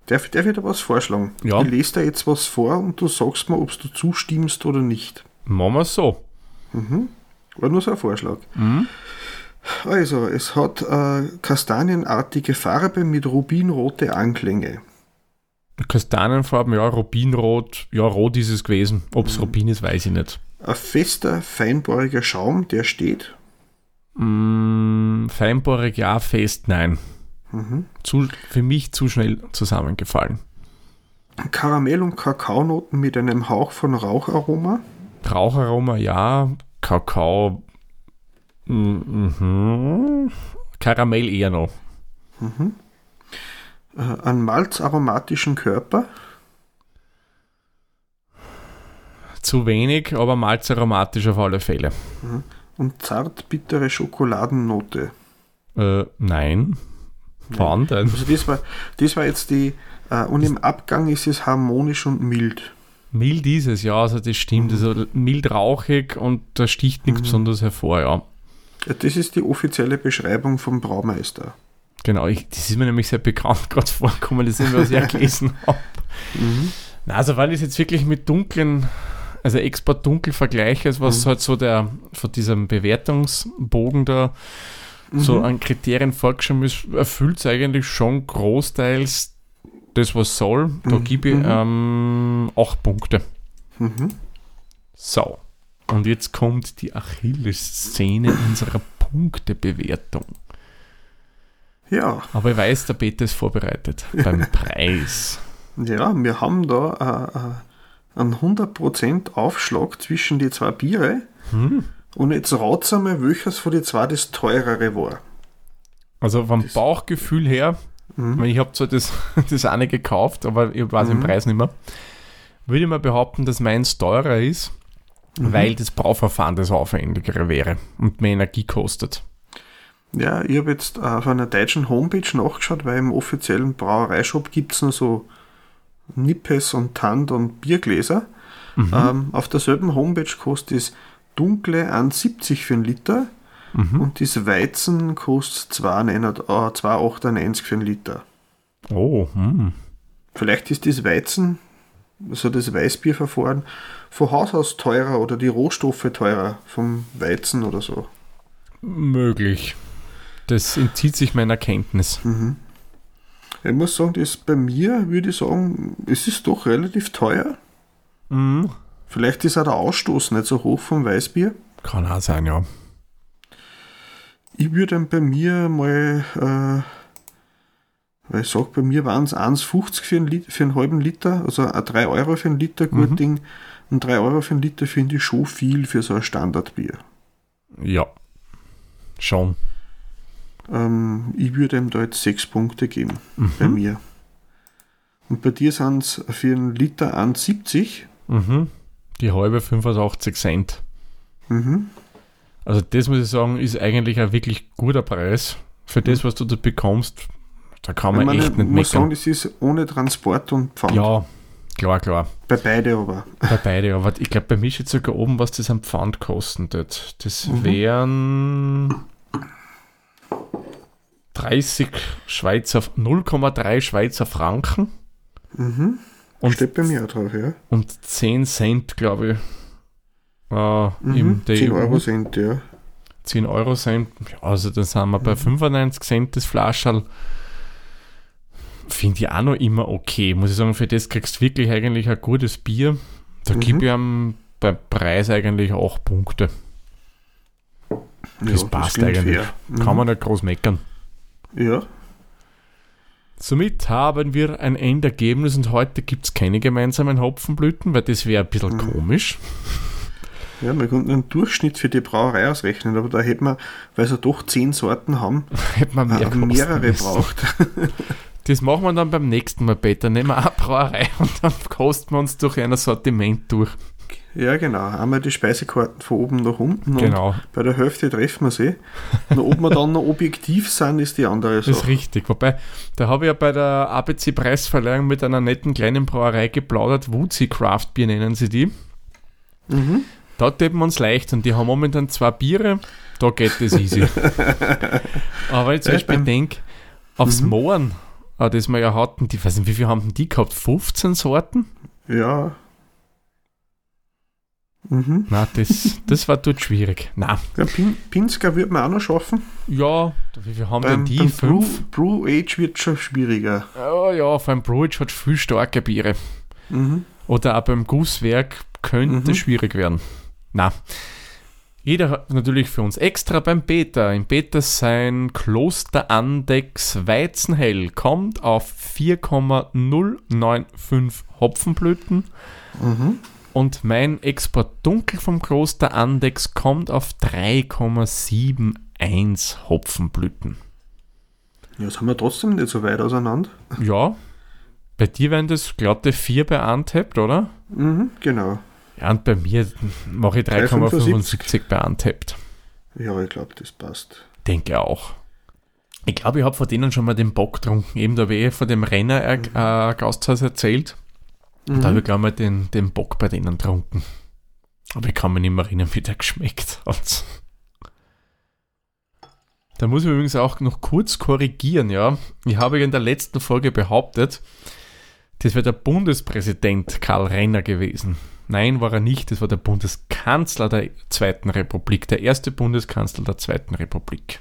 Darf, darf ich da was vorschlagen? Ja. Ich lese da jetzt was vor und du sagst mir, ob du zustimmst oder nicht. Machen wir es so. Mhm. War nur so ein Vorschlag. Mhm. Also, es hat äh, kastanienartige Farbe mit rubinrote Anklänge. Kastanienfarben, ja, Rubinrot, ja, rot ist es gewesen. Ob es mhm. Rubin ist, weiß ich nicht. Ein fester, feinporiger Schaum, der steht Mm, feinbohrig ja, fest nein. Mhm. Zu, für mich zu schnell zusammengefallen. Karamell- und Kakaonoten mit einem Hauch von Raucharoma? Raucharoma ja, Kakao. Mhm. Karamell eher noch. Mhm. Äh, einen malzaromatischen Körper? Zu wenig, aber malzaromatisch auf alle Fälle. Mhm und zart-bittere Schokoladennote. Äh, nein. Wann denn? Also das war, das war jetzt die, äh, und im Abgang ist es harmonisch und mild. Mild ist es, ja, also das stimmt. Mhm. Also mild rauchig und da sticht nichts mhm. besonders hervor, ja. ja. Das ist die offizielle Beschreibung vom Braumeister. Genau, ich, das ist mir nämlich sehr bekannt gerade vorgekommen, das ich was ich gelesen habe. Mhm. Na, also ich es jetzt wirklich mit dunklen also Export dunkel vergleiche, was mhm. halt so der von diesem Bewertungsbogen da mhm. so an Kriterien vorgeschrieben ist, erfüllt es eigentlich schon großteils das, was soll. Da mhm. gebe ich mhm. ähm, 8 Punkte. Mhm. So. Und jetzt kommt die Achilles-Szene unserer Punktebewertung. Ja, Aber ich weiß, der Peter ist vorbereitet beim Preis. ja, wir haben da äh, äh, einen 100% Aufschlag zwischen die zwei Biere. Hm. Und jetzt rat's einmal, welches von den zwei das teurere war. Also vom Bauchgefühl her, Mhm. ich habe zwar das, das eine gekauft, aber ich weiß den Preis nicht mehr, würde ich mal behaupten, dass meins teurer ist, Mhm. weil das Brauverfahren das aufwendigere wäre und mehr Energie kostet. Ja, ich habe jetzt auf einer deutschen Homepage nachgeschaut, weil im offiziellen Brauereishop gibt es noch so Nippes und Tand und Biergläser. Ähm, auf derselben Homepage kostet das dunkle 1,70 für einen Liter und das Weizen kostet 2,9 äh, 2,98 für einen Liter. Oh, hm. Vielleicht ist das Weizen, also das Weißbierverfahren, von Haus aus teurer oder die Rohstoffe teurer vom Weizen oder so. möglich. Das entzieht sich meiner Kenntnis. Ich muss sagen, das bei mir würde ich sagen, es ist doch relativ teuer. Mhm. Vielleicht ist auch der Ausstoß nicht so hoch vom Weißbier. Kann auch sein, ja. Ich würde dann bei mir mal, äh, weil ich sage, bei mir waren es 1,50 für, einen für einen halben Liter, also ein 3 Euro für einen Liter, gut Ding. Und 3 Euro für einen Liter finde ich schon viel für so ein Standardbier. Ja. Schon. Ähm, ich würde ihm da jetzt 6 Punkte geben, bei mir. Und bei dir sind es für einen Liter 1,70. Mhm. Die halbe 85 Cent. Mhm. Also das muss ich sagen, ist eigentlich ein wirklich guter Preis. Für das, was du da bekommst, da kann Ich man meine, echt nicht muss sagen, meckern. das ist ohne Transport und Pfand. Ja, klar, klar. Bei beide aber. Bei beide, aber ich glaube, bei mir steht sogar oben, was das am Pfand kostet. Das wären 30 Schweizer, 0,3 Schweizer Franken Mhm. Und- Steht bei mir auch drauf, ja. und 10 Cent, glaube ich. Äh, Mhm. im der 10 EU. Euro sind, ja. 10 Euro Cent. Ja, also dann sind wir bei Mhm. 95 Cent das Flascherl. Finde ich auch noch immer okay. Muss ich sagen, für das kriegst du wirklich eigentlich ein gutes Bier. Da Mhm. gebe ich ihm beim Preis eigentlich auch Punkte. Das ja, passt klingt eigentlich. Mhm. Kann man nicht groß meckern. Ja, Somit haben wir ein Endergebnis und heute gibt es keine gemeinsamen Hopfenblüten, weil das wäre ein bisschen Mhm. komisch. ja, wir konnten einen Durchschnitt für die Brauerei ausrechnen, aber da hätten wir, weil sie doch 10 Sorten haben, Hätte man mehr äh, mehrere braucht. Das machen wir dann beim nächsten Mal, Peter. Nehmen wir eine Brauerei und dann kosten wir uns durch ein Sortiment durch. Ja, genau. Einmal die Speisekarten von oben nach unten Genau. bei der Hälfte treffen wir sie. Und ob wir dann noch objektiv sind, ist die andere Das ist Sache. richtig. Wobei, da habe ich ja bei der ABC-Preisverleihung mit einer netten kleinen Brauerei geplaudert. Woodsy Craft Beer nennen sie die. Mhm. Da tippen wir uns leicht und die haben momentan zwei Biere. Da geht es easy. Aber wenn ich zum Beispiel denke, aufs Mhm. Mohren, äh, das wir ja hatten, die, weiß nicht, wie viel haben die gehabt? 15 Sorten? Ja. Mhm. Na, das, das war dort schwierig. Na, Ja, Pin Pinsker wird man auch noch schaffen. ja, wie viel haben Beim, denn die? beim Brew, Fünf? Brew Age wird schon schwieriger. Ja, ja, vor allem Brewage hat viel starke Biere. Mhm. Oder auch beim Gusswerk könnte Mhm. schwierig werden. Na, jeder hat natürlich für uns extra beim Beta. Im Beta sein Kloster Andex Weizenhell kommt auf 4,095 Hopfenblüten Mhm. Und mein Export Dunkel vom Kloster Andex kommt auf 3,71 Hopfenblüten. Ja, sind wir trotzdem nicht so weit auseinander. Ja, bei dir wären das glatte 4 bei Untapped, oder? Mhm, genau. Ja, und bei mir mache ich 3,75 bei Untapped. Ja, ich glaube, das passt. Denke auch. Ich glaube, ich habe von denen schon mal den Bock getrunken. Eben, da habe ich eh von dem Renner äh, äh, Gasthaus erzählt. Mhm. Da habe ich, glaube ich, mal den, den Bock bei denen getrunken. Aber ich kann mich nicht mehr erinnern, wie der geschmeckt hat. Da muss ich übrigens auch noch kurz korrigieren, ja. Ich habe ja in der letzten Folge behauptet, das wäre der Bundespräsident Karl Renner gewesen. Nein, war er nicht. Das war der Bundeskanzler der Zweiten Republik, der erste Bundeskanzler der Zweiten Republik.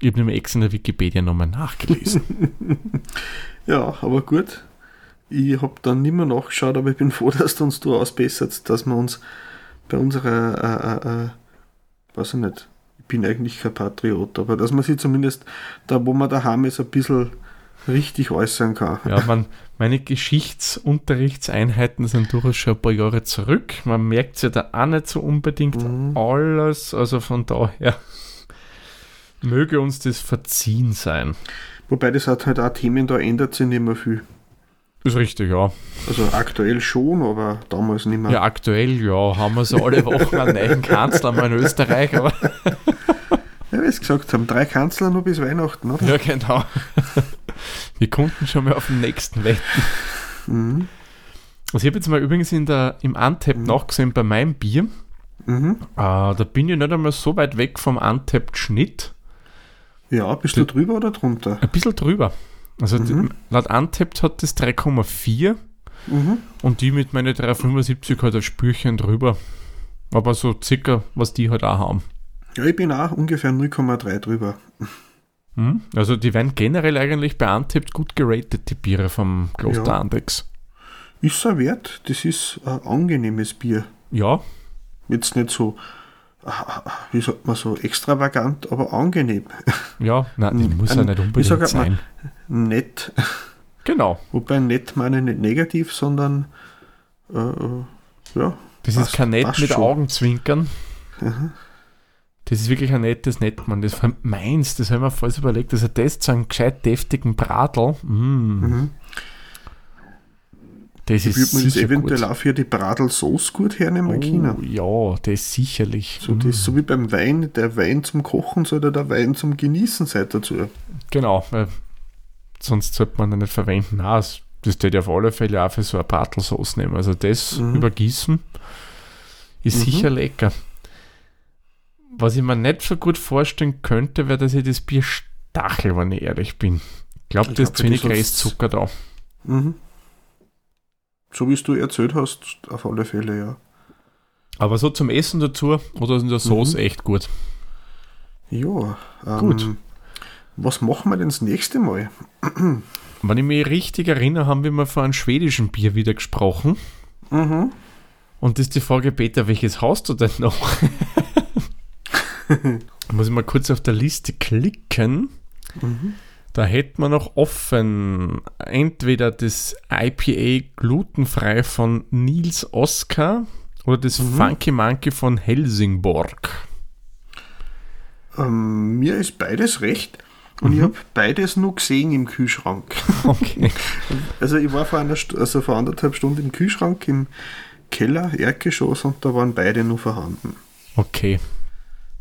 Ich habe nämlich extra in der Wikipedia nochmal nachgelesen. Ja, aber gut. Ich habe dann nicht mehr nachgeschaut, aber ich bin froh, dass du uns da ausbessert, dass wir uns bei unserer, äh, äh, äh, weiß ich nicht, bin eigentlich kein Patriot, aber dass man sich zumindest da, wo man daheim ist, ein bisschen richtig äußern kann. Ja, man, meine Geschichtsunterrichtseinheiten sind durchaus schon ein paar Jahre zurück. Man merkt sich da auch nicht so unbedingt Mhm. alles. Also von daher möge uns das verziehen sein. Wobei das hat halt auch Themen, da ändert sich nicht mehr viel. Ist richtig, ja. Also aktuell schon, aber damals nicht mehr. Ja, aktuell, ja, haben wir so alle Wochen einen neuen Kanzler mal in Österreich, aber Ja, wie Sie gesagt haben, drei Kanzler nur bis Weihnachten, oder? ja, genau. Wir konnten schon mal auf den nächsten wetten. Mhm. Also ich habe jetzt mal übrigens in der, im Untapped nachgesehen bei meinem Bier. Mhm. Äh, da bin ich nicht einmal so weit weg vom Untapped-Schnitt. Ja, bist du drüber oder drunter? Ein bisschen drüber. Also die, Mhm. laut Untapped hat das 3,4 Mhm. und die mit meinen 3,75 halt ein Spürchen drüber. Aber so circa, was die halt auch haben. Ja, ich bin auch ungefähr 0,3 drüber. Hm? Also die werden generell eigentlich bei Untapped gut geratet, die Biere vom Kloster Ja. Andex. Ist er wert? Das ist ein angenehmes Bier. Ja, Jetzt nicht so, ah, ah, wie sagt man so, extravagant, aber angenehm. ja, nein, die Hm, muss ja nicht unbedingt sagt man? sein. Nett. Genau. Wobei nett meine ich nicht negativ, sondern äh, äh, ja. Das Passt- ist kein Nett mit schon. Augenzwinkern. Das ist wirklich ein nettes Nett, man. Das war meins, das haben wir falsch überlegt. Also das zu einem gescheit deftigen Bratl. Mm. Mhm. Das Ich ist das sicher eventuell gut. auch für die Bradel-Sauce gut hernehmen. Oh, ja, das sicherlich. So, Mm. das, so wie beim Wein, der Wein zum Kochen soll oder der Wein zum Genießen sein dazu. Genau, sonst sollte man den nicht verwenden. Nein, das, tät ich auf alle Fälle auch für so eine Bratelsauce nehmen. Also das Mhm. übergießen ist Mhm. sicher lecker. Was ich mir nicht so gut vorstellen könnte, wäre, dass ich das Bier stachel, wenn ich ehrlich bin. Ich glaube, da ist zu wenig Restzucker da. Mhm. So wie es du erzählt hast, auf alle Fälle, ja. Aber so zum Essen dazu oder in der Sauce Mhm. echt gut. Ja, ähm, Gut. Was machen wir denn das nächste Mal? Wenn ich mich richtig erinnere, haben wir mal von einem schwedischen Bier wieder gesprochen. Mhm. Und das ist die Frage, Peter, welches hast du denn noch? Muss ich mal kurz auf der Liste klicken. Mhm. Da hätten wir noch offen entweder das IPA glutenfrei von Nils Oskar oder das Mhm. Funky Monkey von Helsingborg. Ähm, mir ist beides recht und Mhm. ich habe beides nur gesehen im Kühlschrank. Okay. Also ich war vor, einer also vor anderthalb Stunden im Kühlschrank im Keller, Erdgeschoss und da waren beide nur vorhanden. okay.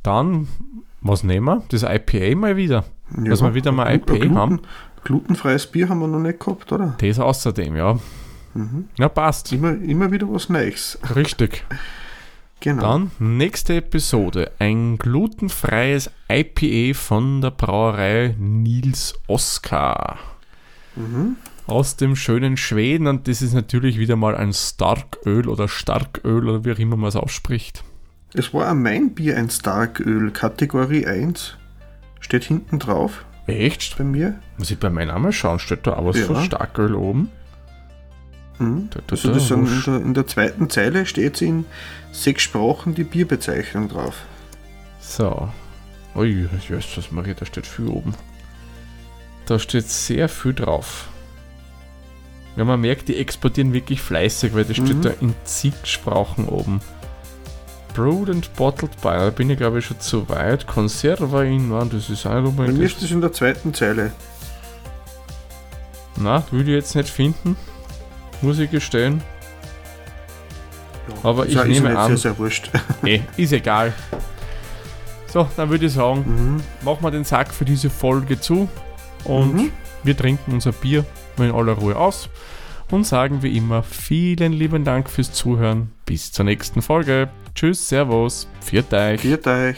Dann, was nehmen wir? Das IPA mal wieder. Dass wir wieder mal IPA Gluten, haben. Glutenfreies Bier haben wir noch nicht gehabt, oder? Das außerdem, ja. Mhm. Ja, passt. Immer, immer wieder was Neues. Richtig. Genau. Dann nächste Episode. Ein glutenfreies IPA von der Brauerei Nils Oskar. Mhm. Aus dem schönen Schweden. Und das ist natürlich wieder mal ein Starköl oder Starköl oder wie auch immer man es ausspricht. Es war mein Bier ein Starköl, Kategorie 1. Steht hinten drauf Echt? bei mir. Muss ich bei meinem Namen schauen? Steht da auch was Ja. von Starköl oben? Mhm. Da, da, Also da, das sind in, der, in der zweiten Zeile steht in sechs Sprachen die Bierbezeichnung drauf. So. Ui, ich weiß was, Maria, da steht viel oben. Da steht sehr viel drauf. Ja, man merkt, die exportieren wirklich fleißig, weil das steht Mhm. da in zig Sprachen oben. Brewed and Bottled by, da bin ich glaube ich schon zu weit. Conserva in, Mann, das ist auch Bei mir nochmal. ist das in der zweiten Zeile. Na, will ich jetzt nicht finden. Muss ich gestehen. Ja, Aber ist ich ist nehme an- Sehr, sehr wurscht. Eh, ist egal. So, dann würde ich sagen, Mhm. machen wir den Sack für diese Folge zu und Mhm. wir trinken unser Bier in aller Ruhe aus und sagen wie immer vielen lieben Dank fürs Zuhören. Bis zur nächsten Folge. Tschüss, Servus, viert euch. Viert euch.